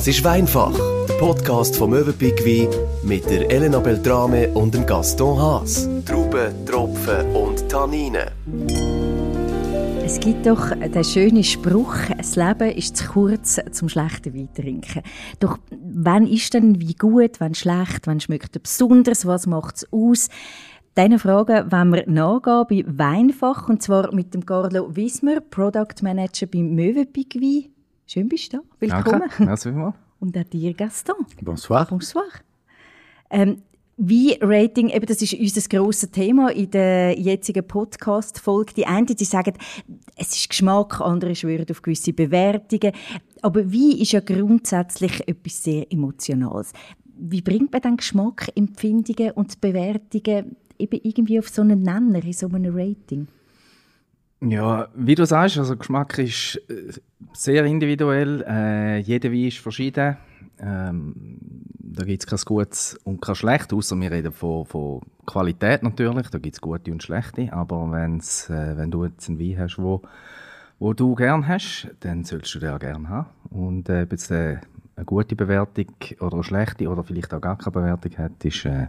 Das ist Weinfach, der Podcast vom Möwenpick Wein mit der Elena Beltrame und dem Gaston Haas. Trauben, Tropfen und Tanninen. Es gibt doch den schönen Spruch, das Leben ist zu kurz zum schlechten Wein trinken. Doch wann ist denn wie gut, wann schlecht, wann schmeckt er besonders, was macht es aus? Diesen Fragen wollen wir nachgehen bei Weinfach und zwar mit dem Carlo Wismer, Product Manager beim Möwenpick Wein. Schön bist du da. Willkommen. Danke. Merci vielmals. Und auch dir, Gaston. Bonsoir. Bonsoir. Ähm, Wein-Rating, eben das ist unser grosses Thema in der jetzigen Podcast-Folge. Die einen, die sagen, es ist Geschmack, andere schwören auf gewisse Bewertungen. Aber Wein ist ja grundsätzlich etwas sehr Emotionales. Wie bringt man dann Geschmack, Empfindungen und Bewertungen eben irgendwie auf so einen Nenner, in so einem Rating? Ja, wie du sagst, also Geschmack ist äh, sehr individuell. Äh, jeder Wein ist verschieden. Ähm, da gibt es kein Gutes und kein Schlechtes, außer wir reden von, von Qualität natürlich. Da gibt es gute und schlechte. Aber wenn's, äh, wenn du jetzt einen Wein hast, wo, wo du gern hast, dann sollst du den auch gern haben. Und äh, ob jetzt äh, eine gute Bewertung oder eine schlechte oder vielleicht auch gar keine Bewertung hat, ist, äh,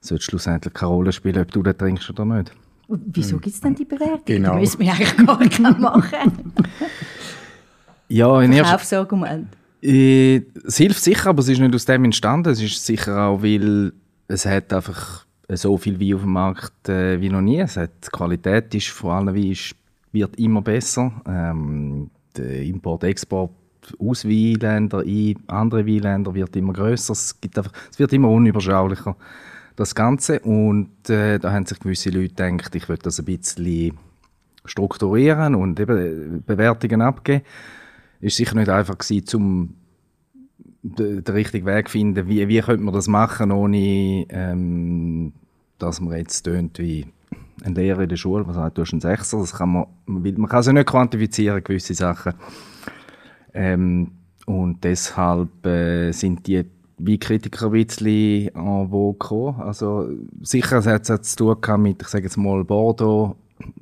sollte schlussendlich keine Rolle spielen, ob du den trinkst oder nicht. Und wieso gibt es denn die Bewertung? Genau. Die müssen wir eigentlich gar nicht machen. Ja, in Verkaufsargument. Äh, Es hilft sicher, aber es ist nicht aus dem entstanden. Es ist sicher auch, weil es hat einfach so viel Wein auf dem Markt äh, wie noch nie. Es hat, die Qualität ist vor allem Wein ist, wird immer besser. Ähm, der Import, Export aus Weinländern in andere Weinländer wird immer größer. Es, gibt einfach, es wird immer unüberschaulicher, das Ganze. Und äh, da haben sich gewisse Leute gedacht, ich würde das ein bisschen strukturieren und eben Bewertungen abgeben ist sicher nicht einfach gewesen, zum den, richtigen Weg zu finden, wie, wie könnte man das machen, ohne ähm, dass man jetzt tönt wie ein Lehrer in der Schule, was sagt, du hast einen Sechser, das kann man, man, kann sie nicht quantifizieren, gewisse Sachen. Ähm, und deshalb äh, sind die wie Kritiker ein bisschen en vogue gekommen. Also sicher es hat es zu tun mit, ich sage jetzt mal, Bordeaux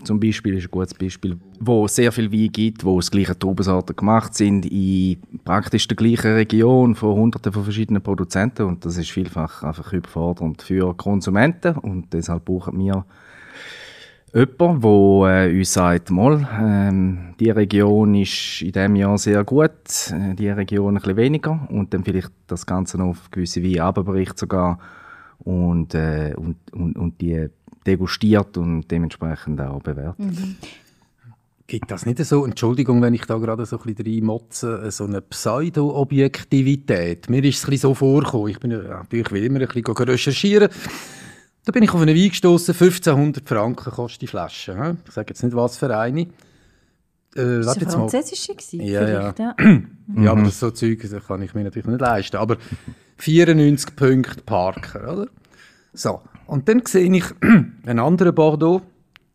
zum Beispiel ist ein gutes Beispiel, wo es sehr viel Wein gibt, wo es gleiche Traubensorten gemacht sind in praktisch der gleichen Region von hunderten von verschiedenen Produzenten und das ist vielfach einfach überfordernd für Konsumenten und deshalb brauchen wir jemanden, der äh, uns sagt, mal, ähm, die Region ist in diesem Jahr sehr gut, äh, die Region ein bisschen weniger und dann vielleicht das Ganze noch auf gewisse Weine runterbericht sogar und, äh, und, und, und die degustiert und dementsprechend auch bewertet. Gibt das nicht so, Entschuldigung, wenn ich da gerade so ein bisschen reinmotze, so eine Pseudo-Objektivität? Mir ist es ein bisschen so vorgekommen, ich bin natürlich will immer ein bisschen recherchieren. Da bin ich auf einen Wein gestossen, 1500 Franken kostet die Flasche. Ich sage jetzt nicht, was für eine. Äh, Das war jetzt mal. französische gewesen, Ja, vielleicht, ja. Ja, aber das so Zeug das kann ich mir natürlich nicht leisten. Aber 94 Punkte Parker, oder? So, und dann sehe ich einen anderen Bordeaux,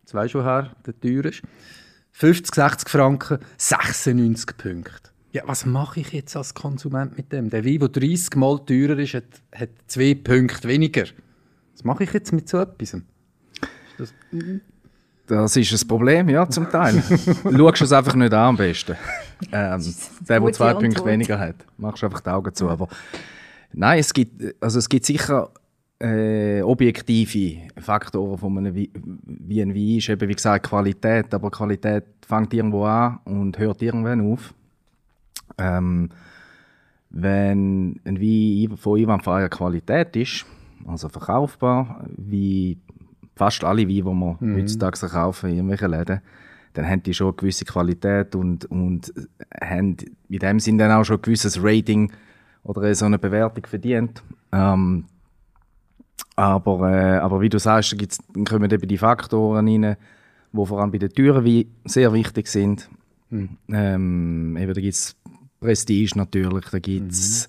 zwei schon her, der teuer ist, 50, 60 Franken, 96 Punkte. Ja, was mache ich jetzt als Konsument mit dem? Der Wein, der 30 Mal teurer ist, hat, hat zwei Punkte weniger. Was mache ich jetzt mit so etwas? Das ist ein Problem, ja, zum Teil. Schaust es einfach nicht an am besten. Ähm, der, der zwei Punkte Antwort. weniger hat. Machst einfach die Augen zu. Aber nein, es gibt, also es gibt sicher äh, objektive Faktoren von einem Wein, wie ein Wein ist. Eben, wie gesagt, Qualität. Aber Qualität fängt irgendwo an und hört irgendwann auf. Ähm, wenn ein Wein von einwandfreier Qualität ist, also verkaufbar, wie fast alle Weine, die wir heutzutage kaufen in irgendwelchen Läden, dann haben die schon eine gewisse Qualität und, und haben in dem Sinne dann auch schon ein gewisses Rating oder so eine Bewertung verdient. Ähm, aber, äh, aber wie du sagst, da gibt's, dann kommen eben die Faktoren rein, die vor allem bei den teuren Weinen sehr wichtig sind. Ähm, eben, da gibt es Prestige natürlich, da gibt es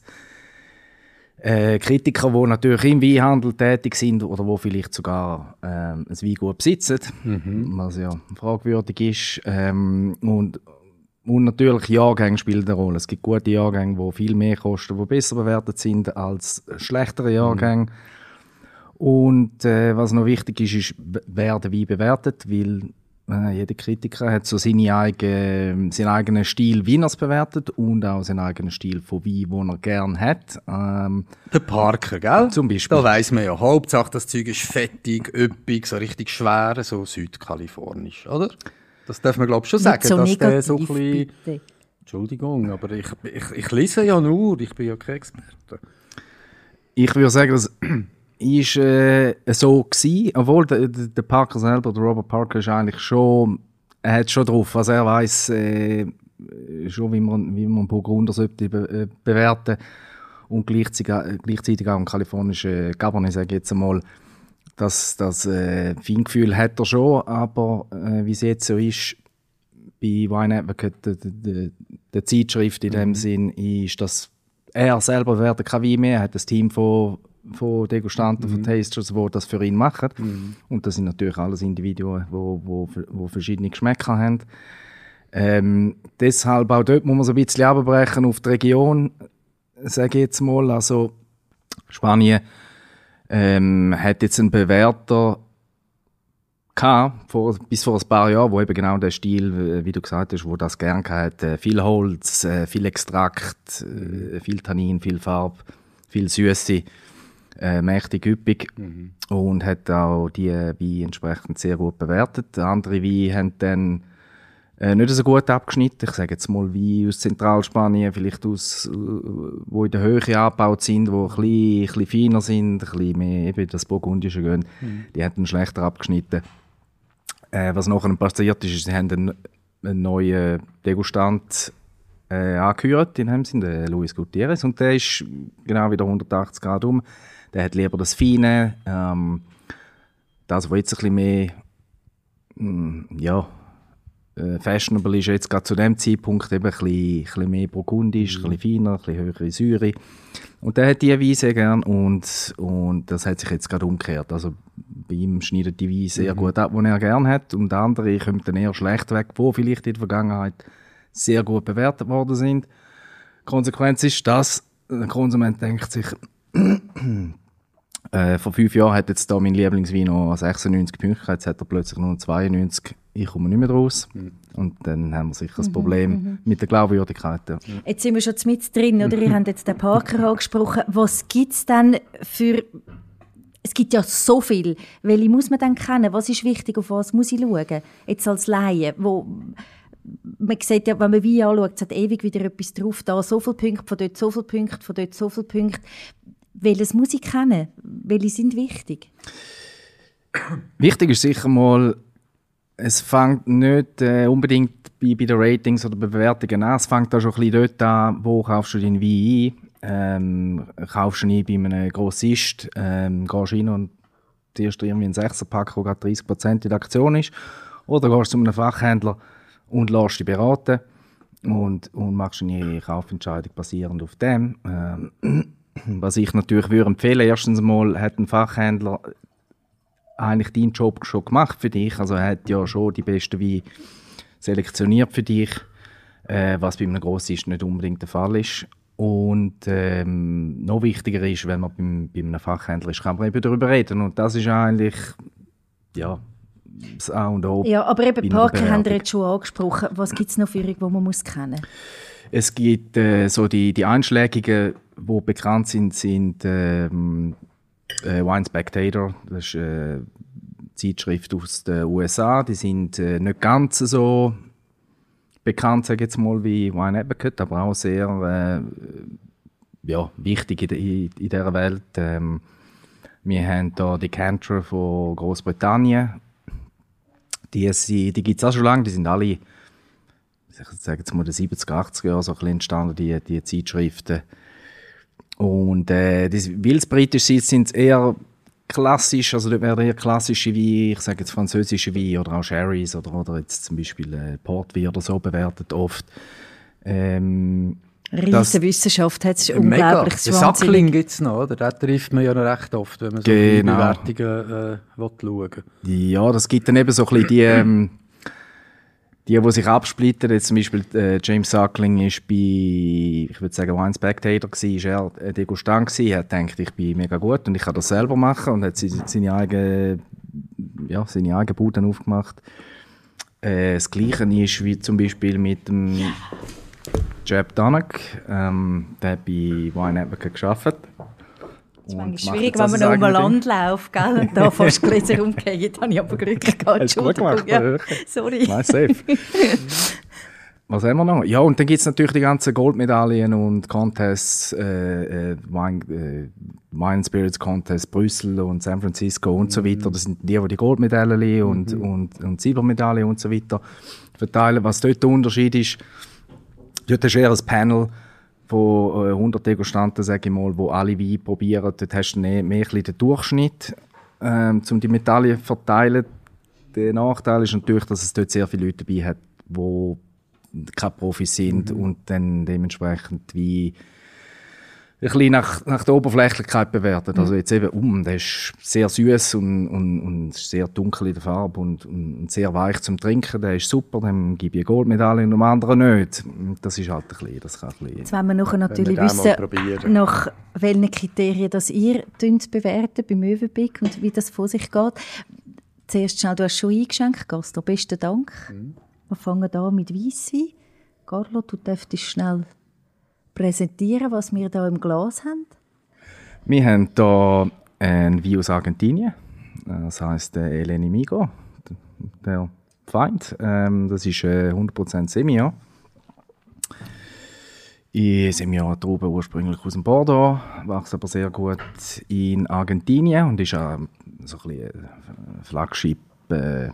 äh, Kritiker, die natürlich im Weinhandel tätig sind oder wo vielleicht sogar ähm, ein Weingut besitzen, was ja fragwürdig ist. Ähm, und, und natürlich Jahrgänge spielen eine Rolle. Es gibt gute Jahrgänge, die viel mehr kosten, die besser bewertet sind als schlechtere Jahrgänge. Und äh, was noch wichtig ist, ist, wer den Wein bewertet, weil Äh, jeder Kritiker hat so seine eigene, seinen eigenen Stil, wie er es bewertet und auch seinen eigenen Stil von Wein, den er gerne hat. Ähm, Der Parker, gell? Zum Beispiel. Da weiss man ja, Hauptsache das Zeug ist fettig, üppig, so richtig schwer, so südkalifornisch, oder? Das darf man, glaube ich, schon sagen, Nicht so dass der negativ, so ein bisschen... bitte. Entschuldigung, aber ich, ich, ich lese ja nur, ich bin ja kein Experte. Ich würde sagen, das ist äh, so gewesen, obwohl der, der Parker selber, der Robert Parker, ist eigentlich schon, er hat schon drauf, also er weiß äh, schon, wie man, wie man Burgunder sollte be äh, bewerten. Und gleichzeitig, äh, gleichzeitig auch ein kalifornischer Cabernet, sage ich jetzt einmal, das, das äh, Feingefühl hat er schon, aber äh, wie es jetzt so ist, bei Wine Advocate, der, Zeitschrift in dem Sinn, ist, dass er selber bewertet kein Wein mehr, er hat ein Team von, von Degustanten, von Tasters, die das für ihn machen. Und das sind natürlich alles Individuen, die wo, wo, wo verschiedene Geschmäcker haben. Ähm, deshalb auch dort muss man so ein bisschen abbrechen auf die Region, sage ich jetzt mal. Also Spanien ähm, hat jetzt einen Bewerter gehabt, vor, bis vor ein paar Jahren, wo eben genau der Stil, äh, wie du gesagt hast, wo das gern hat, äh, viel Holz, äh, viel Extrakt, viel Tannin, viel Farbe, viel Süße, äh, mächtig üppig und hat auch die Weine entsprechend sehr gut bewertet. Andere Weine haben dann äh, nicht so gut abgeschnitten. Ich sage jetzt mal wie aus Zentralspanien, vielleicht aus, äh, wo in der Höhe angebaut sind, wo ein bisschen, ein bisschen feiner sind, ein bisschen mehr eben das Burgundische gehen. Die haben dann schlechter abgeschnitten. Äh, was nachher passiert ist, ist, sie haben einen, einen neuen Degustant äh, angehört, in dem Sinn, den Luis Gutierrez, und der ist genau wieder 180 Grad um. Der hat lieber das Feine, ähm, das, was jetzt ein bisschen mehr, mm, ja, äh, fashionable ist jetzt gerade zu dem Zeitpunkt eben ein bisschen, ein bisschen mehr burgundisch, ein bisschen feiner, ein bisschen höhere Säure. Und der hat die Weine sehr gern und, und das hat sich jetzt gerade umgekehrt. Also bei ihm schneidet die Weine sehr gut ab, die er gern hat und andere kommen dann eher schlecht weg, wo vielleicht in der Vergangenheit sehr gut bewertet worden sind. Die Konsequenz ist, dass der Konsument denkt sich, äh, vor fünf Jahren hat jetzt da mein Lieblingswein noch 96 Punkte, jetzt hat er plötzlich nur 92. Ich komme nicht mehr raus. Und dann haben wir sicher das Problem mit der Glaubwürdigkeit. Ja. Jetzt sind wir schon mit drin, oder? Ihr habt jetzt den Parker angesprochen. Was gibt es denn für... Es gibt ja so viel. Welche muss man dann kennen? Was ist wichtig? Auf was muss ich schauen? Jetzt als Laie, wo... Man sieht ja, wenn man Wein anschaut, es hat ewig wieder etwas drauf. Da so viele Punkte, von dort so viele Punkte, von dort so viele Punkte. Welches muss ich kennen? Welche sind wichtig? Wichtig ist sicher mal, es fängt nicht äh, unbedingt bei, bei den Ratings oder Bewertungen an. Es fängt auch schon ein bisschen dort an, wo kaufst du deinen Wein ein. Ähm, kaufst du ihn bei einem Grossist, ähm, gehst rein und dir irgendwie einen 6er-Pack, der gerade 30% in der Aktion ist. Oder gehst zu einem Fachhändler und lässt dich beraten und, und machst eine Kaufentscheidung basierend auf dem. Ähm, was ich natürlich würde empfehlen, erstens mal hat ein Fachhändler eigentlich deinen Job schon gemacht für dich. Also er hat ja schon die besten Weine selektioniert für dich, äh, was bei einem Grossist nicht unbedingt der Fall ist. Und ähm, noch wichtiger ist, wenn man beim, bei einem Fachhändler ist, kann man eben darüber reden. Und das ist eigentlich ja, das A und O. Ja, aber eben Parker haben wir jetzt schon angesprochen. Was gibt es noch für die man muss kennen Es gibt äh, so die, die Einschlägigen, die bekannt sind, sind ähm, äh, Wine Spectator. Das ist äh, eine Zeitschrift aus den USA. Die sind äh, nicht ganz so bekannt, sage jetzt mal, wie Wine Advocate, aber auch sehr äh, ja, wichtig in, de- in, in dieser Welt. Ähm, wir haben hier die Cantor von Großbritannien. Die, sind- die gibt es auch schon lange, die sind alle ich sage jetzt mal, den 70er, 80er Jahren so ein bisschen entstanden, die, die Zeitschriften. Und äh, weil es britisch ist, sind es eher klassisch, also dort werden eher klassische Weine, ich sage jetzt französische Weine oder auch Sherrys oder, oder jetzt zum Beispiel äh, Portwein oder so bewertet oft. Ähm, Riesen Das- Wissenschaft hat es Mega. unglaublich Den Sackling gibt es noch, oder? Den trifft man ja noch recht oft, wenn man so Genau. die Bewertungen äh, will schauen Ja, das gibt dann eben so ein bisschen die, ähm, die, die sich absplitten. Jetzt zum Beispiel äh, James Suckling ist bei, ich würde sagen, Wine Spectator gewesen, ist er ein Degustant gewesen. Er hat gedacht, ich bin mega gut und ich kann das selber machen und hat seine, seine eigene, ja, seine eigene Bude aufgemacht. Äh, das Gleiche ist wie zum Beispiel mit dem Jeb Danak. Ähm, der hat bei Wine Network gearbeitet. Es ist manchmal schwierig, wenn man noch um ein Land läuft gell, und da fast Gläser umgehen. Dann habe ich aber Glück gehabt. Hast du gut gemacht, ja. Sorry. Nein, safe. Was haben wir noch? Ja, und dann gibt es natürlich die ganzen Goldmedaillen und Contests, äh, äh, Wine, äh, Wine Spirits Contest Brüssel und San Francisco und so weiter. Das sind die, die die Goldmedaillen und, und, und Silbermedaillen und so weiter verteilen. Was dort der Unterschied ist, dort hast du eher ein Panel von äh, 100 Degustanten, sage ich mal, wo alle Weine probieren. Dort hast du mehr, mehr den Durchschnitt, ähm, um die Medaillen zu verteilen. Der Nachteil ist natürlich, dass es dort sehr viele Leute dabei hat, die keine Profis sind und dann dementsprechend wie ein bisschen nach, nach der Oberflächlichkeit bewertet. Also jetzt eben, um, der ist sehr süß und, und, und sehr dunkel in der Farbe und, und sehr weich zum Trinken. Der ist super, dem gebe ich eine Goldmedaille und dem anderen nicht. Das ist halt ein bisschen, das kann ein bisschen Jetzt wollen wir nachher natürlich wissen, probieren. nach welchen Kriterien das ihr bewertet beim Möwenpick und wie das vor sich geht. Zuerst schnell, du hast schon eingeschenkt, Gasto. Besten Dank. Wir fangen an mit Weisswein. Carlo, du dürftest schnell präsentieren, was wir da im Glas haben. Wir haben hier einen Wein aus Argentinien. Das heisst äh, El Enemigo, der Feind. Ähm, das ist äh, 100% Semillon. In Semillon Trauben ursprünglich aus dem Bordeaux, wächst aber sehr gut in Argentinien und ist auch so ein bisschen äh, Flagship äh,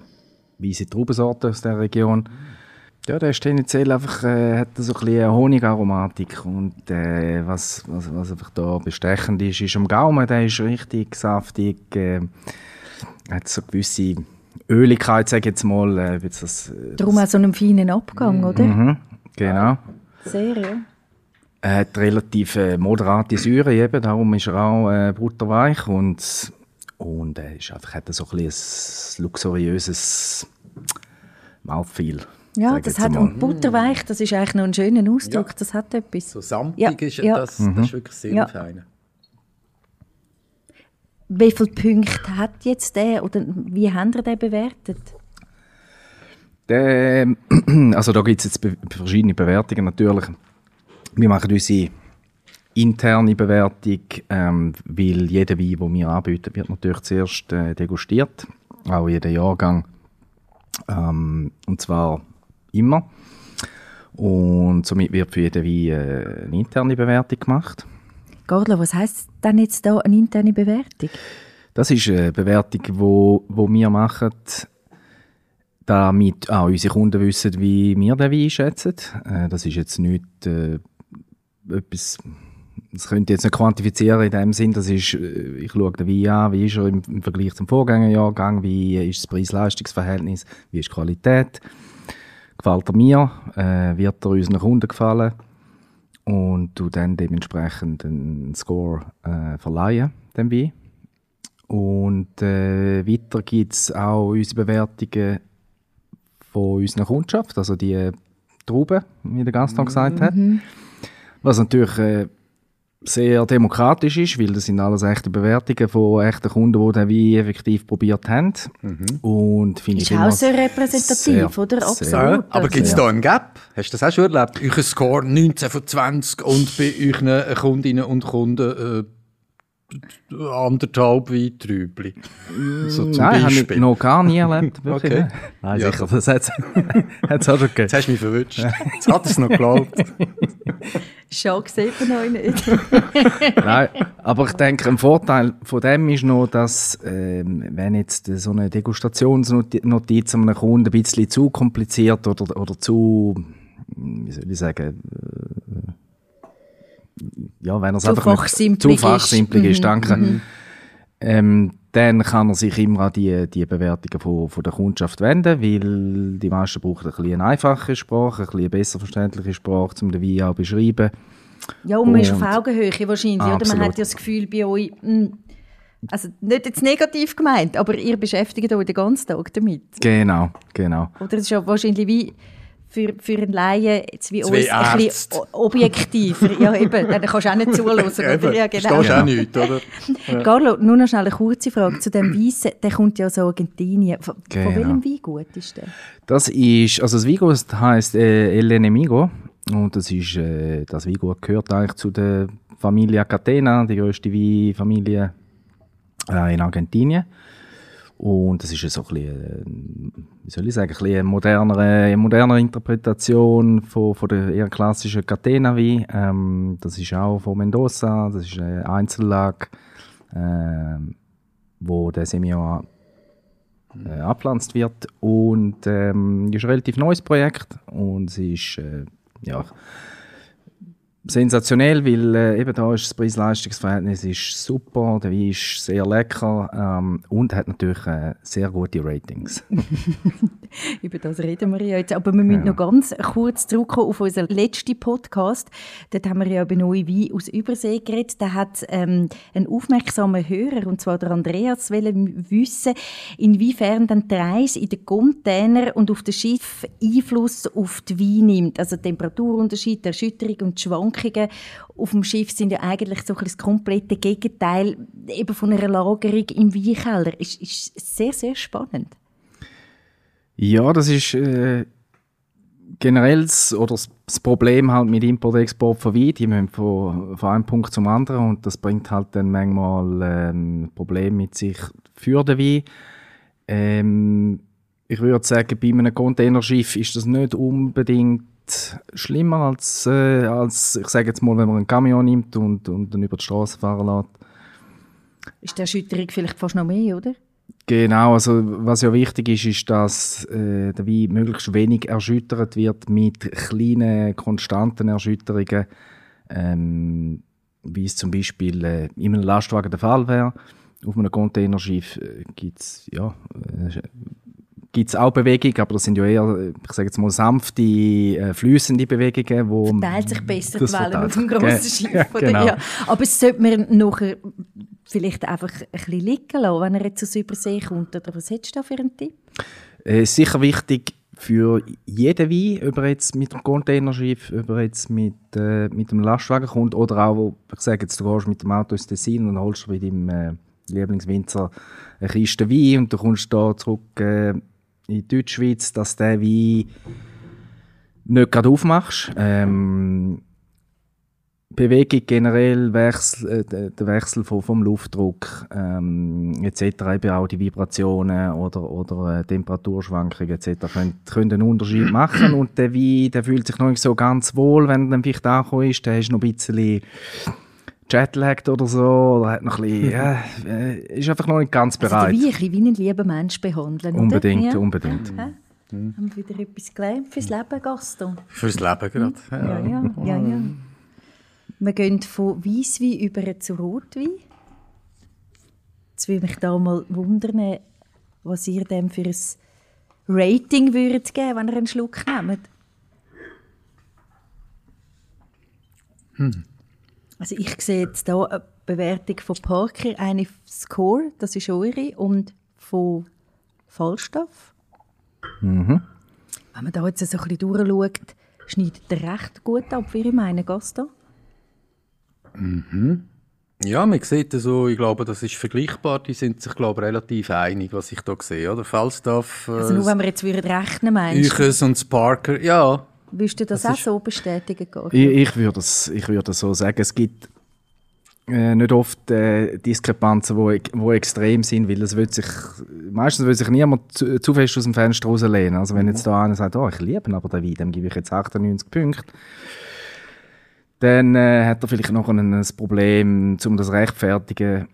weiße Traubensorte aus der Region. Ja, der ist tendenziell einfach, äh, hat so ein bisschen eine Honigaromatik und äh, was, was, was einfach da bestechend ist, ist am Gaumen, der ist richtig saftig, äh, hat so gewisse Öligkeit, sage ich jetzt mal. Äh, wie das, äh, Darum auch so einen feinen Abgang, oder? Mhm, genau. Sehr, ja. Er hat relativ äh, moderate Säure, eben, darum ist er auch äh, butterweich und, und er ist einfach, hat so ein, bisschen ein luxuriöses Mouthfeel. Ja, das hat, mal. und butterweich, das ist eigentlich noch ein schöner Ausdruck, Ja. das hat etwas. So samtig Ja, ist ja. das, das ist wirklich sehr Ja. fein. Wie viele Punkte hat jetzt der oder wie habt ihr den bewertet? Der, also da gibt es jetzt be verschiedene Bewertungen natürlich. Wir machen unsere interne Bewertung, ähm, weil jeder Wein, den wir anbieten, wird natürlich zuerst äh, degustiert, auch jeder Jahrgang. Ähm, und zwar immer. Und somit wird für jeden Wein äh, eine interne Bewertung gemacht. Gordler, was heisst denn jetzt da eine interne Bewertung? Das ist eine Bewertung, wo, wo wir machen, damit auch unsere Kunden wissen, wie wir den Wein schätzen. Äh, das ist jetzt nicht äh, etwas, das könnt ihr jetzt nicht quantifizieren in dem Sinn, das ist, äh, ich schaue den Wein an, wie ist er im, im Vergleich zum Vorgängerjahrgang, wie ist das Preis-Leistungs-Verhältnis, wie ist die Qualität, gefällt er mir, äh, wird er unseren Kunden gefallen und du dann dementsprechend einen Score äh, verleihen, dem Wein. Und äh, weiter gibt es auch unsere Bewertungen von unserer Kundschaft, also die Trauben, wie der Gaston gesagt hat. Was natürlich äh, sehr demokratisch ist, weil das sind alles echte Bewertungen von echten Kunden, die den Wein effektiv probiert haben. Und finde Ist ich auch immer sehr repräsentativ, sehr, oder? Absolut. Ja, aber gibt es da einen Gap? Hast du das auch schon erlebt? Euer Score 19 von 20 und bei euren Kundinnen und Kunden äh, anderthalb Weintrübli. So zum Nein, habe ich Beispiel. noch gar nie erlebt. Wirklich Okay. Nein, Ja, sicher, das hat es auch schon gegeben. Jetzt hast du mich verwünscht. Jetzt hat es noch geglaubt. Schon sieht man euch nicht. Nein, aber ich denke, ein Vorteil von dem ist noch, dass, ähm, wenn jetzt so eine Degustationsnotiz einem Kunden ein bisschen zu kompliziert oder, oder zu, wie soll ich sagen, äh, ja, wenn er es Zu einfach fachsimpelig zu ist. fachsimpelig ist, Mhm, danke. Ähm, dann kann er sich immer an die, die Bewertungen von, von der Kundschaft wenden, weil die meisten brauchen ein bisschen eine einfache Sprache, ein bisschen besser verständliche Sprache, um den Wein auch zu beschreiben. Ja, und man ist auf Und- Augenhöhe wahrscheinlich, oder? Man Absolut. hat ja das Gefühl bei euch, mh, also nicht jetzt negativ gemeint, aber ihr beschäftigt euch den ganzen Tag damit. Genau, genau. Oder es ist ja wahrscheinlich wie für, für einen Laien jetzt wie Zwei uns ein bisschen Ärzte. o- objektiver. ja, eben, dann kannst du auch nicht zuhören. oder? Ja, genau. Verstehst du auch nichts, oder? Carlo, nur noch schnell eine kurze Frage zu dem Weissen. Der kommt ja aus Argentinien. Von, Genau. von welchem Weingut ist der? Das ist, also das Weingut heisst äh, El Enemigo und das ist, äh, das Weingut gehört eigentlich zu der Familie Catena, die grösste Weinfamilie äh, in Argentinien. Und das ist so ein bisschen, äh, wie soll ich sagen, eine modernere, modernere Interpretation von, von der eher klassischen Catena-Wein. Ähm, das ist auch von Mendoza, das ist eine Einzellage, ähm, wo der Semillon äh, abpflanzt wird und ähm, ist ein relativ neues Projekt und es ist äh, ja, sensationell, weil äh, eben da ist das Preis-Leistungs-Verhältnis ist super, der Wein ist sehr lecker ähm, und hat natürlich äh, sehr gute Ratings. Über das reden wir ja jetzt. Aber wir müssen noch ganz kurz zurückkommen auf unseren letzten Podcast. Dort haben wir ja über neue Wein aus Übersee geredet. Da hat ähm, ein aufmerksamer Hörer, und zwar der Andreas, wollen wissen, inwiefern dann die Reise in den Container und auf das Schiff Einfluss auf die Wein nimmt. Also Temperaturunterschied, Erschütterung und die Schwankungen auf dem Schiff sind ja eigentlich so ein das komplette Gegenteil eben von einer Lagerung im Weinkeller. Ist, ist sehr, sehr spannend. Ja, das ist äh, generell das, oder das Problem halt mit Import-Export von Wein. Die müssen von, von einem Punkt zum anderen und das bringt halt dann manchmal ähm, Probleme mit sich für den Wein. Ähm, ich würde sagen, bei einem Containerschiff ist das nicht unbedingt schlimmer als, äh, als ich sage jetzt mal, wenn man einen Camion nimmt und, und dann über die Straße fahren lässt. Ist die Erschütterung vielleicht fast noch mehr, oder? Genau, also was ja wichtig ist, ist, dass äh, der Wein möglichst wenig erschüttert wird mit kleinen, konstanten Erschütterungen, ähm, wie es zum Beispiel äh, in einem Lastwagen der Fall wäre. Auf einem Containerschiff äh, gibt es ja, äh, gibt's auch Bewegung, aber das sind ja eher, äh, ich sage jetzt mal, sanfte, äh, fließende Bewegungen, wo Teilt sich besser die Wellen auf verteilt dem grossen Schiff. ja, oder? genau. Ja. Aber es sollte man nachher vielleicht einfach ein bisschen liegen lassen, wenn er jetzt aus Übersee kommt. Oder was hättest du da für einen Tipp? Es ist sicher wichtig für jeden Wein, ob er jetzt mit einem Containerschiff, ob er jetzt mit, äh, mit einem Lastwagen kommt oder auch, ich sage jetzt, du gehst mit dem Auto ins Tessin und holst bei deinem äh, Lieblingswinzer eine Kiste Wein und du kommst da zurück äh, in Deutschschweiz, dass der Wein nicht gerade aufmachst. Ähm, Bewegung generell, Wechsel, äh, der Wechsel vom, vom Luftdruck ähm, etc., eben auch die Vibrationen oder, oder äh, Temperaturschwankungen etc. können, können einen Unterschied machen und der Wein, der fühlt sich noch nicht so ganz wohl, wenn er dann vielleicht angekommen ist, der ist noch ein bisschen jetlagged oder so, oder hat noch ein bisschen, ja, äh, ist einfach noch nicht ganz Also bereit. Wein ein bisschen wie einen lieben Mensch behandeln. oder? unbedingt, Ja. unbedingt. Hä? Haben wir wieder etwas gelernt fürs Leben, Gaston? Fürs Leben gerade. Ja, ja, ja, ja. Wir gehen von Weisswein über zu Rotwein. Jetzt würde mich da mal wundern, was ihr dem für ein Rating würdet geben, wenn ihr einen Schluck nehmt. Also ich sehe jetzt hier eine Bewertung von Parker, eine Score, das ist eure, und von Falstaff. Wenn man da jetzt so ein bisschen durchschaut, schneidet er recht gut ab, wie ich meine, Gaston. Ja, man sieht so, ich glaube, das ist vergleichbar. Die sind sich, glaube ich, relativ einig, was ich da sehe. Oder? Falstaff, Also nur äh, wenn wir jetzt würden rechnen, meinst du? Und Sparker, ja. Würdest du das, Das auch so bestätigen? Ich, ich würde es ich würde es so sagen, es gibt äh, nicht oft äh, Diskrepanzen, wo, wo extrem sind, weil es wird sich, meistens will sich niemand zu, zu fest aus dem Fenster rauslehnen. Also wenn jetzt da einer sagt, oh, ich liebe ihn, aber den Wein, dem gebe ich jetzt 98 Punkte, dann äh, hat er vielleicht noch ein, ein Problem, um das rechtfertigen,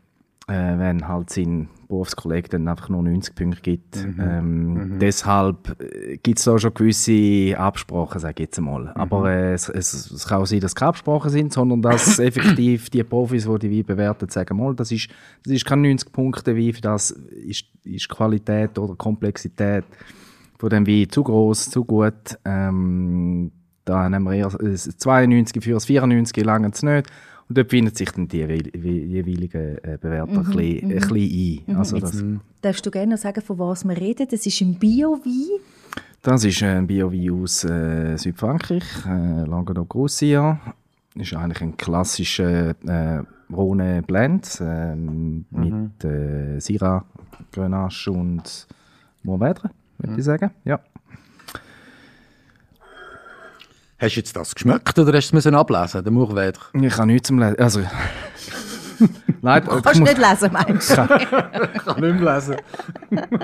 äh, wenn halt sein Berufskollege dann einfach nur 90 Punkte gibt. Ähm, Deshalb äh, gibt es da schon gewisse Absprachen, sage ich jetzt mal. Aber äh, es, es, es kann auch sein, dass es keine Absprachen sind, sondern dass effektiv die Profis, die die Wein bewerten, sagen, mal, das ist, das ist kein 90 Punkte Wein, für das ist, ist Qualität oder Komplexität von dem Wein zu groß, zu gut. Ähm, da haben wir eher ein 92 für das 94 lange es nicht. Und dort findet sich dann die jeweiligen äh, Bewerter ein, bisschen, ein bisschen ein. Also das, Darfst du gerne noch sagen, von was wir reden? Das ist ein Bio-Wein. Das ist ein Biowein aus äh, Südfrankreich, äh, Languedoc-Roussillon. Ist eigentlich ein klassischer äh, Rhone Blend äh, mit äh, Syrah, Grenache und Mourvèdre, würde ich sagen. Ja. Hast du jetzt das geschmeckt oder hast du es müssen ablesen, der? Ich kann nichts zum Lesen. Also, Nein, Du kannst nicht lesen, meinst du? Ich kann nicht mehr lesen.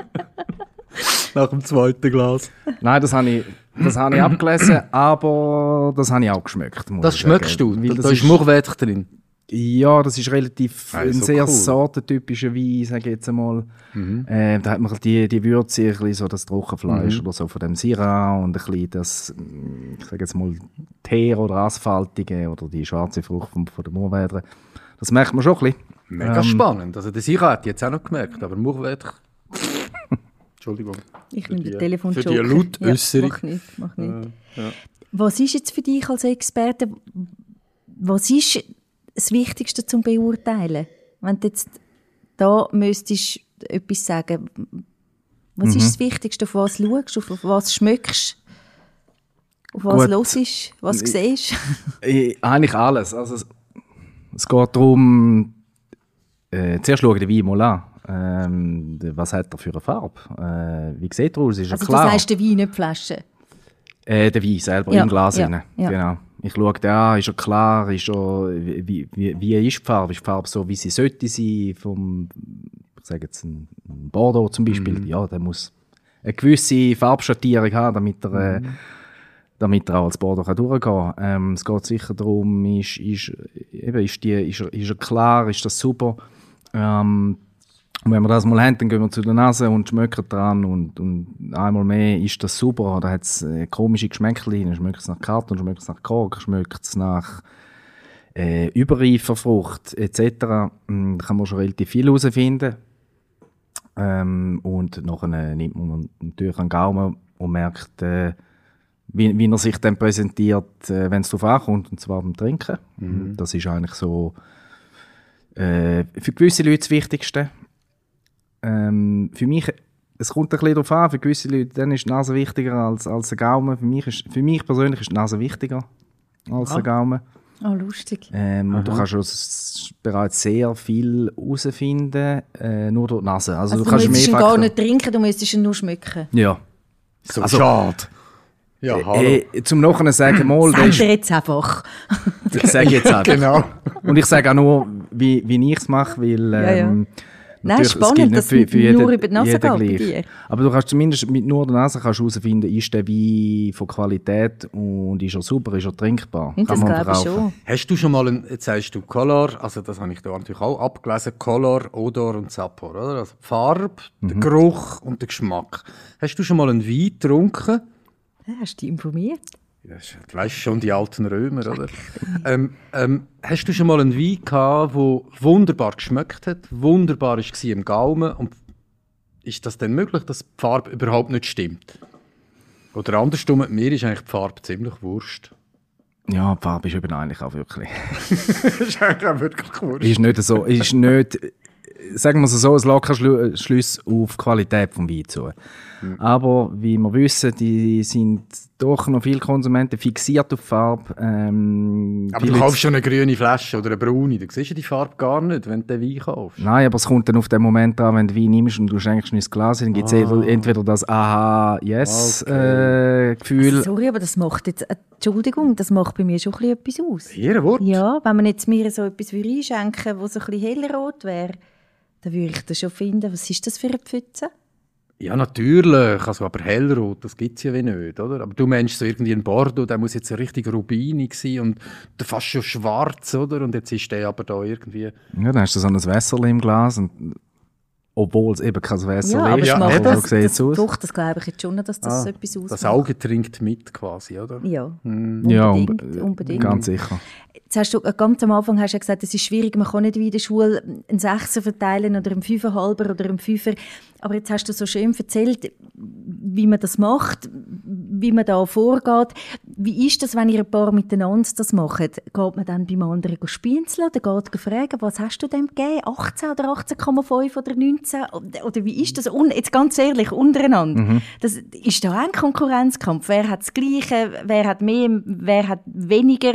Nach dem zweiten Glas. Nein, das habe ich, das habe ich abgelesen, aber das habe ich auch geschmeckt. muss Das schmeckst du? Weil Da, das da ist Murweder drin. Ja, das ist relativ Ah, ein sehr cool. sortentypischer Wein, sage ich jetzt einmal. Mhm. Äh, da hat man die, die Würze, ein bisschen so das Trockenfleisch Mhm. oder so von dem Syrah und ein bisschen das, ich sage jetzt mal, Teer oder Asphaltige oder die schwarze Frucht von, von der Moorwädre. Das merkt man schon ein bisschen. Mega spannend. Also, der Sira hat jetzt auch noch gemerkt, aber Murweder. Entschuldigung. Ich nehme die- den Telefon für die Lautäusserung. Ja, mach nicht, mach nicht. Was ist jetzt für dich als Experte, was ist das Wichtigste zum Beurteilen? Wenn du jetzt da müsstest etwas sagen, was Mhm. ist das Wichtigste? Auf was schaust du? Auf was schmeckst Auf was Gut. hörst Was siehst Äh, Eigentlich alles. Also es, es geht darum, äh, zuerst schauen den Wein mal an. Ähm, was hat er für eine Farbe? Äh, wie sieht er aus? Ist Also klar? du sagst den Wein, nicht die Flasche. Äh, der Wein selber Ja, im Glas ja, rein. ja. Genau. Ich schaue an, ist er klar, ist er, wie, wie, wie ist die Farbe? Ist die Farbe so, wie sie sollte sein, vom, ich sage jetzt ein Bordeaux zum Beispiel, Mhm. ja, der muss eine gewisse Farbschattierung haben, damit er, äh, Mhm. damit er auch als Bordeaux kann durchgehen kann. Ähm, es geht sicher darum, ist, ist, eben, ist, die, ist, er, ist er klar, ist das super? Ähm, und wenn wir das mal haben, dann gehen wir zu der Nase und schmecken dran und, und einmal mehr ist das super. Oder hat es äh, komische Geschmäckchen, schmeckt es nach Karton, schmeckt es nach Kork, schmeckt es nach äh, überreifer Frucht etc. Mm, Da kann man schon relativ viel herausfinden. Ähm, und nachher nimmt man natürlich einen Gaumen und merkt, äh, wie, wie er sich dann präsentiert, äh, wenn es darauf ankommt, und zwar beim Trinken. Das ist eigentlich so äh, für gewisse Leute das Wichtigste. Ähm, für mich, es kommt ein bisschen darauf an, für gewisse Leute dann ist die Nase wichtiger als, als der Gaumen. Für mich, ist, für mich persönlich ist die Nase wichtiger als der Gaumen. Ah, lustig. Ähm, und du kannst schon bereits sehr viel herausfinden, äh, nur durch die Nase. Also, Also du du kannst müsstest ihn mehr gar Faktoren- nicht trinken, du müsstest ihn nur schmecken. Ja. So Also- schade. Ja, hallo. Äh, zum Nachhinein sagen, mal, Sag ist, jetzt einfach. ich sage jetzt auch. genau. Und ich sage auch nur, wie, wie ich es mache, weil Ja, ja. Nein, natürlich, spannend, dass für, für jeden, nur über die Nase geht. Aber du kannst zumindest mit nur der Nase kannst herausfinden, ist der Wein von Qualität und ist er super, ist er trinkbar. Und das Kann man glaube ich schon. Hast du schon mal, ein, jetzt sagst du Color, also das habe ich da natürlich auch abgelesen, Color, Odor und Sapor, oder? Also die Farbe, der Geruch und der Geschmack. Hast du schon mal einen Wein getrunken? Hast du dich informiert? Ja, weißt schon, die alten Römer, oder? ähm, ähm, hast du schon mal einen Wein gehabt, der wunderbar geschmeckt hat, wunderbar war im Gaumen und ist das denn möglich, dass die Farbe überhaupt nicht stimmt? Oder andersrum, mir ist eigentlich die Farbe ziemlich wurscht. Ja, die Farbe ist eben eigentlich auch wirklich. ist eigentlich auch wirklich wurscht. ist nicht so, ist nicht, sagen wir es so, es lässt keinen Schluss auf die Qualität des Weins zu. Aber wie wir wissen, die sind doch noch viele Konsumenten fixiert auf die Farbe. Ähm, Aber du kaufst schon eine grüne Flasche oder eine braune, dann siehst du die Farbe gar nicht, wenn du den Wein kaufst. Nein, aber es kommt dann auf den Moment an, wenn du Wein nimmst und du schenkst ins Glas, dann gibt es entweder das Aha-Yes-Gefühl. Sorry, aber das macht jetzt, äh, Entschuldigung, das macht bei mir schon ein bisschen etwas aus. Ihr Wort? Ja, wenn man jetzt mir so etwas einschenken würde, das so ein bisschen hellrot wäre, dann würde ich das schon finden, was ist das für eine Pfütze? Ja, natürlich. Also, aber hellrot, das gibt es ja wie nicht, oder? Aber du meinst so irgendwie ein Bordeaux, der muss jetzt so richtig rubinig sein und der fast schon schwarz, oder? Und jetzt ist der aber da irgendwie... Ja, dann hast du so ein Wässerchen im Glas. Und, obwohl es eben kein Wässer Ja, aber ist. Ja, eben. das, so sieht das, es aus. doch, das glaube ich jetzt schon, dass das Ah, etwas ausmacht. Das Auge trinkt mit quasi, oder? Ja, Ja, unbedingt, unbe- unbedingt. ganz sicher. Jetzt hast du ganz am Anfang hast du gesagt, es ist schwierig, man kann nicht wie in der Schule einen Sechser verteilen oder einen Fünferhalber oder einen Fünfer. Aber jetzt hast du so schön erzählt, wie man das macht, wie man da vorgeht. Wie ist das, wenn ihr ein paar miteinander das macht? Geht man dann beim anderen spienzeln oder geht fragen, was hast du dem gegeben? 18 oder 18,5 oder 19? Oder wie ist das? Un jetzt ganz ehrlich, untereinander. Mhm. Das, ist da ein Konkurrenzkampf? Wer hat das Gleiche? Wer hat mehr? Wer hat weniger?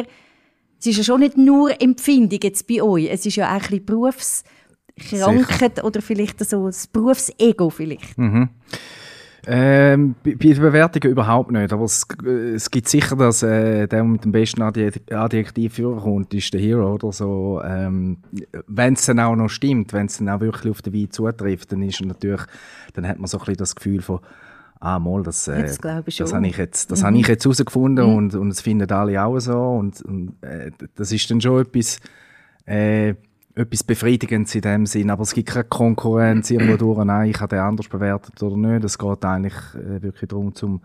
Es ist ja schon nicht nur Empfindung jetzt bei euch. Es ist ja auch ein bisschen Berufskrankheit Sicher. oder vielleicht so das Berufsego vielleicht. Mhm. Ähm, bei, den Bewertungen überhaupt nicht, aber es, es gibt sicher, dass äh, der mit dem besten Adjektiv vorkommt, ist der Hero oder so. Ähm, wenn es dann auch noch stimmt, wenn es dann auch wirklich auf den Wein zutrifft, dann ist natürlich, dann hat man so ein bisschen das Gefühl von ah mal, das, äh, das, das habe ich jetzt, das mhm. habe ich jetzt herausgefunden mhm. und, und es finden alle auch so und, und äh, das ist dann schon etwas, äh, etwas Befriedigendes in dem Sinn, aber es gibt keine Konkurrenz irgendwo durch, nein, ich habe den anders bewertet oder nicht, es geht eigentlich äh, wirklich darum, zum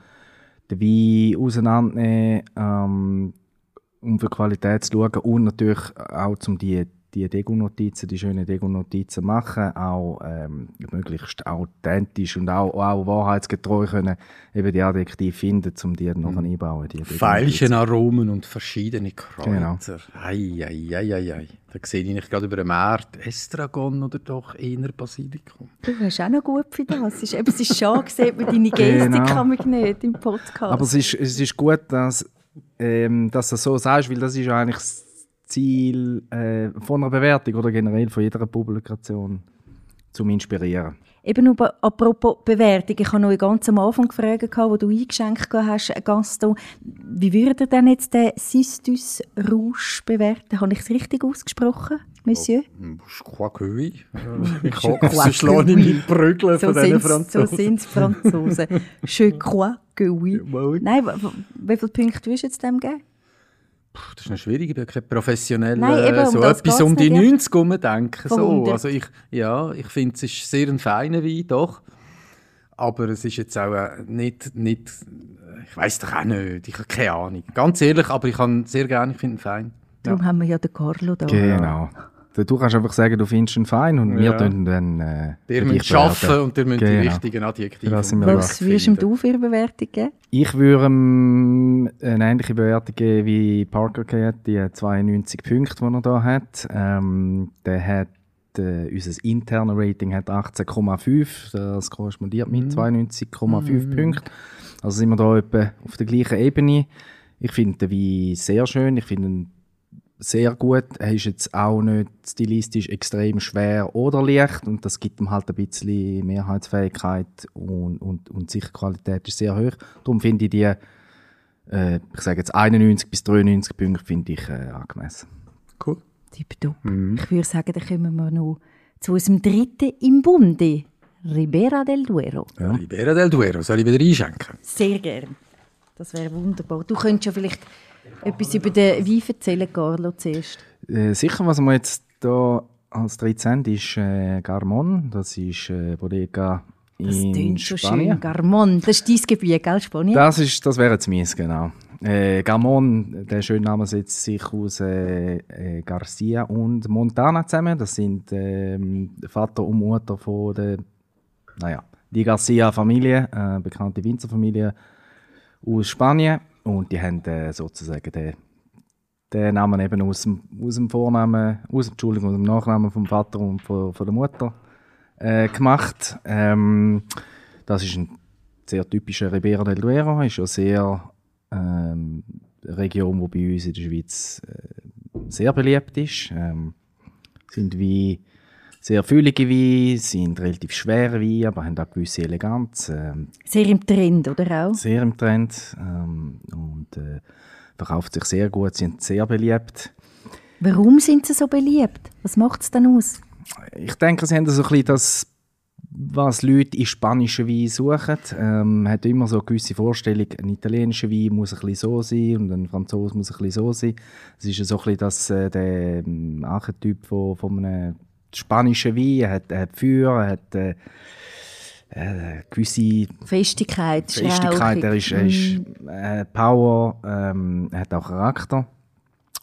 den Wein auseinandernehmen, ähm, um für Qualität zu schauen und natürlich auch um die die Dego-Notizen, die schönen Dego-Notizen machen, auch ähm, möglichst authentisch und auch, auch wahrheitsgetreu können eben die Adjektive finden, um die dann noch mhm. einbauen. Die Veilchen Aromen und verschiedene Kräuter. Genau. Ei, ei, ei, ei, ei. Da sehe ich nicht gerade über den Markt Estragon oder doch eher Basilikum. Du hast auch noch gut für das. Es ist, eben, es ist schade, sieht man deine Gestik genau. kann man nicht im Podcast. Aber es ist, es ist gut, dass, ähm, dass du so sagst, weil das ist eigentlich Ziel äh, von einer Bewertung oder generell von jeder Publikation zum Inspirieren. Eben über, apropos Bewertung, ich habe noch ganz am Anfang gefragt, wo du eingeschenkt hast, Gaston, wie würde ihr denn jetzt den Sistus Rouge bewerten? Habe ich es richtig ausgesprochen, Monsieur? Oh, crois que oui. Ich hoffe, schlagen ihn nicht prügeln so von diesen Franzosen. So sind es Franzosen. Je crois que oui. Nein, wie viele Punkte wirst du jetzt dem geben? Das ist noch schwierig, ich bin kein professioneller, Nein, eben, um so etwas um die 90 herum denken. So. Also ich, ja, ich finde, es ist sehr ein feiner Wein, doch. Aber es ist jetzt auch äh, nicht, nicht ich weiß doch auch nicht, ich habe keine Ahnung. Ganz ehrlich, aber ich kann sehr gerne, ich finde ihn fein. Darum ja. haben wir ja den Carlo da. Genau. Du kannst einfach sagen, du findest ihn fein und ja. wir tun dann äh, Der müssen arbeiten und der müssen genau. die richtigen Adjektive Was würdest du für eine Bewertung geben? Ich würde ihm eine ähnliche Bewertung geben wie Parker hat, die 92 Punkte, die er hier hat. Ähm, der hat äh, unser internes Rating hat 18,5, das korrespondiert mit 92,5 mhm. Punkten. Also sind wir da etwa auf der gleichen Ebene. Ich finde den Wein sehr schön, ich finde ihn sehr gut. Er ist jetzt auch nicht stilistisch extrem schwer oder leicht und das gibt ihm halt ein bisschen Mehrheitsfähigkeit und, und, und sicher Qualität ist sehr hoch. Darum finde ich die, äh, ich sage jetzt 91 bis 93 Punkte finde ich äh, angemessen. Cool. Tipptopp. Mhm. Ich würde sagen, dann kommen wir noch zu unserem dritten im Bunde. Ribera del Duero. Ja. Ribera del Duero, soll ich wieder einschenken? Sehr gern. Das wäre wunderbar. Du könntest ja vielleicht etwas über den Wein erzählen, Carlo, zuerst? Äh, sicher, was wir jetzt hier als 13 ist äh, Garmon. Das ist äh, Bodega das in so Spanien. Schön. Garmon, das ist dein Gebiet, gell, Spanien? Das, ist, das wäre jetzt mies, genau. Äh, Garmon, der schöne Name setzt sich aus äh, äh, Garcia und Montana zusammen. Das sind ähm, Vater und Mutter von der, naja, die Garcia-Familie, äh, bekannte Winzerfamilie aus Spanien. Und die haben äh, sozusagen den, den Namen eben aus dem, aus dem Vornamen, aus, Entschuldigung, aus dem Nachnamen vom Vater und von, von der Mutter äh, gemacht. Ähm, das ist ein sehr typischer Ribera del Duero, ist ja sehr ähm, eine Region, die bei uns in der Schweiz äh, sehr beliebt ist. Ähm, sind wie sehr füllige Weine, sind relativ schwere Weine, aber haben auch gewisse Eleganz. Ähm, sehr im Trend, oder auch? Sehr im Trend ähm, und äh, verkauft sich sehr gut, sind sehr beliebt. Warum sind sie so beliebt? Was macht es denn aus? Ich denke, sie haben so ein bisschen das, was Leute in spanischen Wein suchen. Ähm, man hat immer so eine gewisse Vorstellung, ein italienischer Wein muss ein bisschen so sein und ein Franzose muss ein bisschen so sein. Es ist so ein bisschen das, äh, der ähm, Archetyp von, von einem spanische Wein, er hat, er hat Feuer, er hat äh, äh, gewisse Festigkeit, Festigkeit er ist, er ist äh, Power, ähm, er hat auch Charakter.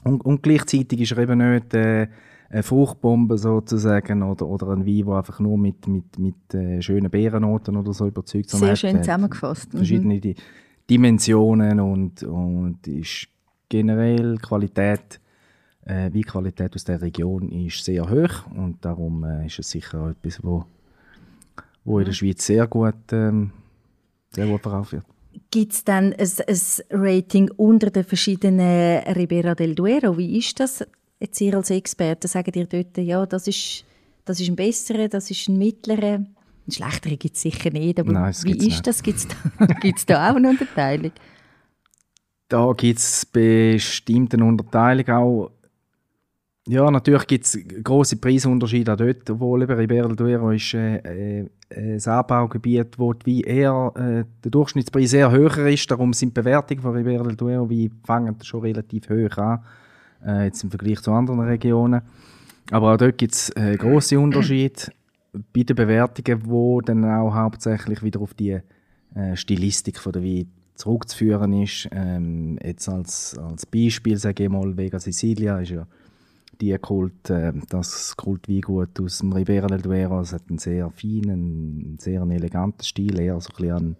Und, und gleichzeitig ist er eben nicht äh, eine Fruchtbombe sozusagen oder, oder ein Wein, der einfach nur mit, mit, mit äh, schönen Beerennoten oder so überzeugt. Sehr hat, schön zusammengefasst. Mhm. Verschiedene Di- Dimensionen und, und ist generell Qualität, äh, Weinqualität aus der Region ist sehr hoch und darum äh, ist es sicher auch etwas, wo, wo in der Schweiz sehr gut, ähm, sehr gut verkauft wird. Gibt es dann ein, ein Rating unter den verschiedenen Ribera del Duero? Wie ist das? Jetzt ihr als Experte, sagt ihr dort, ja, das ist, das ist ein besserer, das ist ein mittlerer. Ein schlechterer gibt es sicher nicht, aber Nein, wie ist nicht. das? Gibt es da, gibt's da auch eine Unterteilung? Da gibt es bestimmt eine Unterteilung auch. Ja, natürlich gibt es grosse Preisunterschiede auch dort, obwohl eben Ribera del Duero ist äh, äh, ein Anbaugebiet, wo Wein eher, äh, der Durchschnittspreis sehr höher ist. Darum sind die Bewertungen von Ribera del Duero wie fangen schon relativ hoch an, äh, jetzt im Vergleich zu anderen Regionen. Aber auch dort gibt es äh, grosse Unterschiede bei den Bewertungen, wo dann auch hauptsächlich wieder auf die äh, Stilistik von der Wein zurückzuführen ist. Ähm, jetzt als, als Beispiel sage ich mal, Vega Sicilia ist ja die Kult, äh, das Kultweingut aus dem Ribera del Duero. Es hat einen sehr feinen, sehr eleganten Stil, eher so ein bisschen an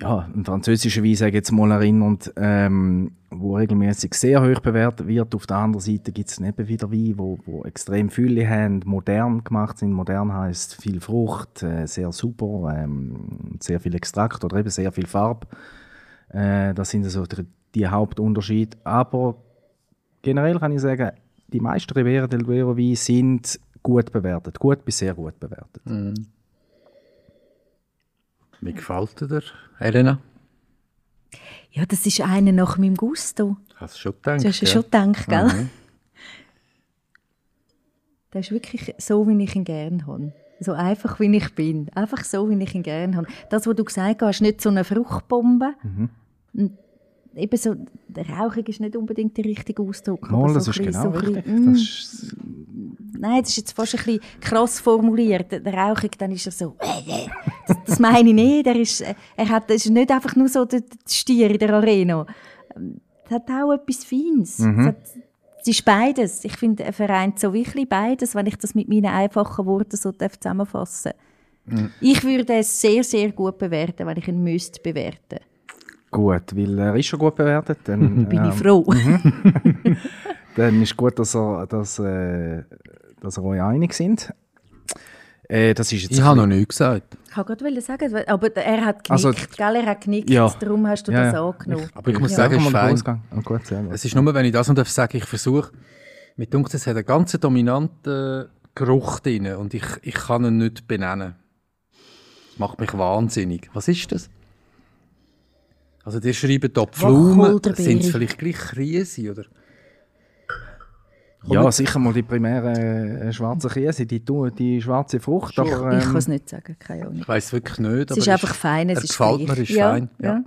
ja, einen französischen Wein, sage ich jetzt mal, erinnert, ähm, wo regelmäßig sehr hoch bewertet wird. Auf der anderen Seite gibt es eben wieder Weine, wo, wo extrem Fülle haben, modern gemacht sind. Modern heißt viel Frucht, äh, sehr super, ähm, sehr viel Extrakt oder eben sehr viel Farbe. Äh, das sind so die, die Hauptunterschiede. Aber generell kann ich sagen, die meisten Ribera del Duero Weine sind gut bewertet, gut bis sehr gut bewertet. Wie gefällt dir, Elena? Ja, das ist einer nach meinem Gusto. Hast du schon gedacht? Du hast ja ja? schon gedacht, gell? Mhm. Der ist wirklich so, wie ich ihn gerne habe. So einfach, wie ich bin. Einfach so, wie ich ihn gerne habe. Das, was du gesagt hast, ist nicht so eine Fruchtbombe. Mhm. Und eben so, der Rauchig ist nicht unbedingt der richtige Ausdruck. Mal, so das ein ist genau so ein richtig. bisschen, mm, Das ist, Nein, das ist jetzt fast ein bisschen krass formuliert. Der Rauchig, dann ist er so, das, das meine ich nicht. Er ist, er hat, ist nicht einfach nur so der, der Stier in der Arena. Es hat auch etwas Feines. Mhm. Es, ist beides. Ich finde, er vereint so wirklich beides, wenn ich das mit meinen einfachen Worten so darf zusammenfassen Mhm. Ich würde es sehr, sehr gut bewerten, wenn ich ihn müsste bewerten. Gut, weil er ist schon gut bewertet. Dann, Bin ähm, ich froh. Dann ist gut, dass, er, dass, äh, dass ihr euch einig sind. Äh, das ist jetzt Ich habe noch nichts gesagt. Ich wollte gerade sagen, aber er hat genickt, Also, gell? Er hat genickt, ja. darum hast du Ja, das ja. angenommen. Aber ich muss Ja. sagen, es ist fein. Oh, gut. Es ist nur, wenn ich das noch sage, ich versuche, mit dunkel, es hat einen ganz dominanten Geruch drin und ich, ich kann ihn nicht benennen. Das macht mich wahnsinnig. Was ist das? Also, die schreiben hier Pflaumen, sind es vielleicht gleich Krise, oder? Ja, sicher mal die primäre äh, schwarze Käse, die, die schwarze Frucht. Schon. Aber, Ich kann ähm, es nicht sagen, keine Ahnung. Ich weiß wirklich nicht. Es ist einfach fein, es ist gefällt mir, ist ja, fein. Ja. Ja.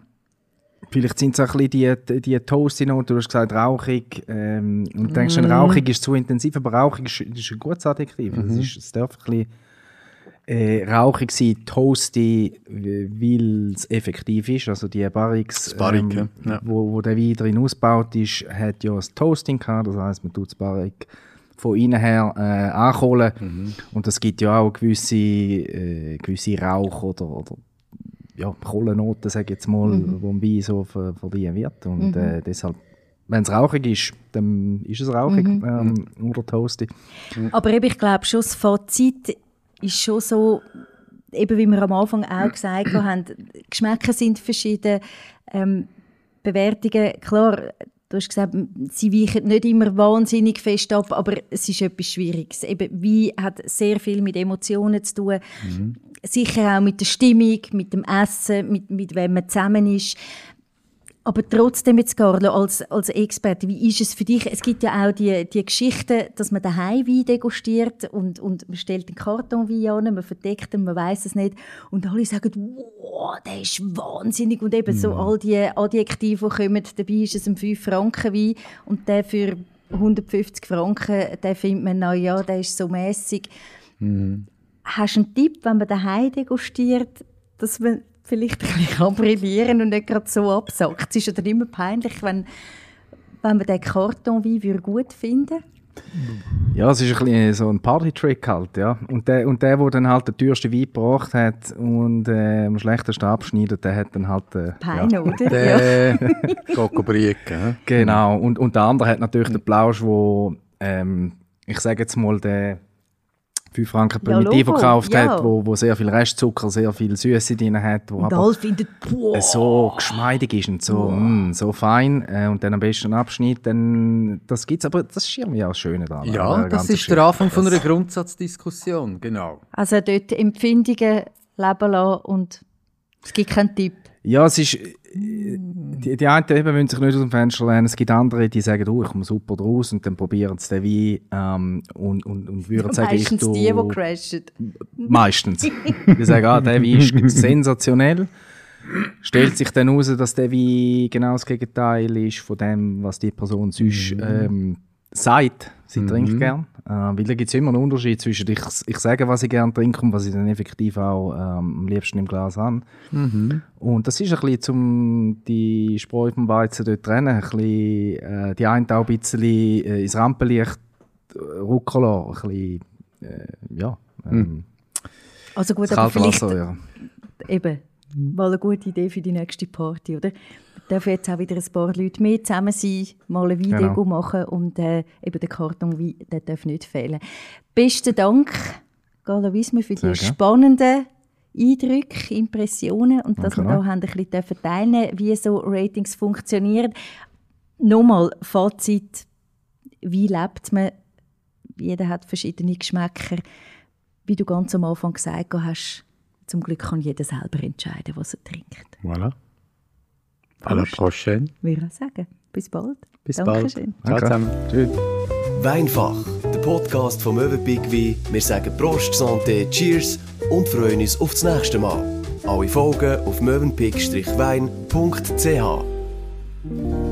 vielleicht sind es auch ein bisschen die, die Toasty-Noten, du hast gesagt rauchig. Ähm, und du denkst, Mm. rauchig ist zu intensiv, aber rauchig ist, ist ein gutes Adjektiv. Mhm. Es, ist, es darf ein bisschen äh, rauchig sein, toasty, weil es effektiv ist. Also die Barrix, ähm, Barrique, ja. wo, wo der Wein drin ausgebaut ist, hat ja das Toasting gehabt. Das heisst, man tut das Barrique von innen her äh, ankohlen. Mhm. Und es gibt ja auch gewisse, äh, gewisse Rauch- oder, oder ja, Kohlennoten, sage ich jetzt mal, Mhm. wo im Wein so ver verliehen wird. Und äh, deshalb, wenn es rauchig ist, dann ist es rauchig Mhm. ähm, oder toasty. Aber eben, ich glaube schon, das Fazit ist schon so, eben wie wir am Anfang auch gesagt haben, Geschmäcker sind verschieden, ähm, Bewertungen, klar, du hast gesagt, sie weichen nicht immer wahnsinnig fest ab, aber es ist etwas Schwieriges. Eben, Wein hat sehr viel mit Emotionen zu tun, sicher auch mit der Stimmung, mit dem Essen, mit, mit wem man zusammen ist. Aber trotzdem jetzt, Carlo, als, als Experte, wie ist es für dich? Es gibt ja auch die, die Geschichte, dass man daheim Wein degustiert und, und man stellt den Kartonwein an, man verdeckt ihn, man weiß es nicht. Und alle sagen, wow, der ist wahnsinnig. Und eben so all die Adjektive, die kommen, dabei ist es ein 5 Franken Wein und der für 150 Franken, den findet man, na ja, der ist so mäßig. Hast du einen Tipp, wenn man daheim degustiert, dass man vielleicht ein bisschen kann brillieren und nicht gerade so absackt? Es ist ja dann immer peinlich, wenn, wenn man den Kartonwein gut finden würde? Ja, es ist ein bisschen so ein Party-Trick halt, ja. Und der, und der, der dann halt den teuersten Wein gebracht hat und äh, am schlechtesten abschneidet, der hat dann halt... Äh, Pein, ja. oder? Der Cocobrieke. Genau. Und, und der andere hat natürlich den Plausch, wo, ähm, ich sage jetzt mal, der 5 Franken Ja, Primitivo Logo, gekauft ja. hat, wo, wo sehr viel Restzucker, sehr viel Süße drin hat, wo Und aber boah, so geschmeidig ist und so, mm, so fein äh, und dann am besten Abschnitt, dann, das gibt's, aber das ist irgendwie auch das Schöne daran. Ja, Äh, das ist schön. der Anfang von einer Grundsatzdiskussion, genau. Also dort Empfindungen leben lassen und es gibt keinen Tipp. Ja, es ist, die, die einen eben müssen sich nicht aus dem Fenster lehnen, es gibt andere, die sagen, oh, ich komme super draus und dann probieren sie den Wein ähm, und, und, und würden sagen, ich Meistens die, die crashen. Meistens. Die sagen, ah, der Wein ist sensationell. Stellt sich dann heraus, dass der Wein genau das Gegenteil ist von dem, was die Person sonst ähm, sagt, sie trinkt gern. Äh, weil da gibt es immer einen Unterschied zwischen ich, ich sage, was ich gern trinke und was ich dann effektiv auch ähm, am liebsten im Glas habe. Und das ist ein bisschen, um die Spreu vom Weizen dort zu trennen, ein bisschen, äh, die einen auch ein bisschen äh, ins Rampenlicht äh, rücken lassen, ein bisschen, äh, ja, ähm, Also gut, aber vielleicht Wasser, ja. eben mal eine gute Idee für die nächste Party, oder? Dürfen jetzt auch wieder ein paar Leute mehr zusammen sein, mal ein Video Genau. machen und äh, eben der Karton, wie- der darf nicht fehlen. Besten Dank, Gala Wiesmer, für die gerne. spannenden Eindrücke, Impressionen und dass Danke wir da auch. haben ein bisschen teilnehmen wie so Ratings funktionieren. Nochmal Fazit, wie lebt man? Jeder hat verschiedene Geschmäcker. Wie du ganz am Anfang gesagt hast, zum Glück kann jeder selber entscheiden, was er trinkt. Voilà. À la prochaine. Würde ich sagen. Bis bald. Bis Dankeschön. bald. Ciao zusammen. Tschüss. Weinfach, der Podcast vom Möwenpick Wein. Wir sagen Prost, Santé, Cheers und freuen uns auf das nächste Mal. Alle Folgen auf möwenpick-wein.ch.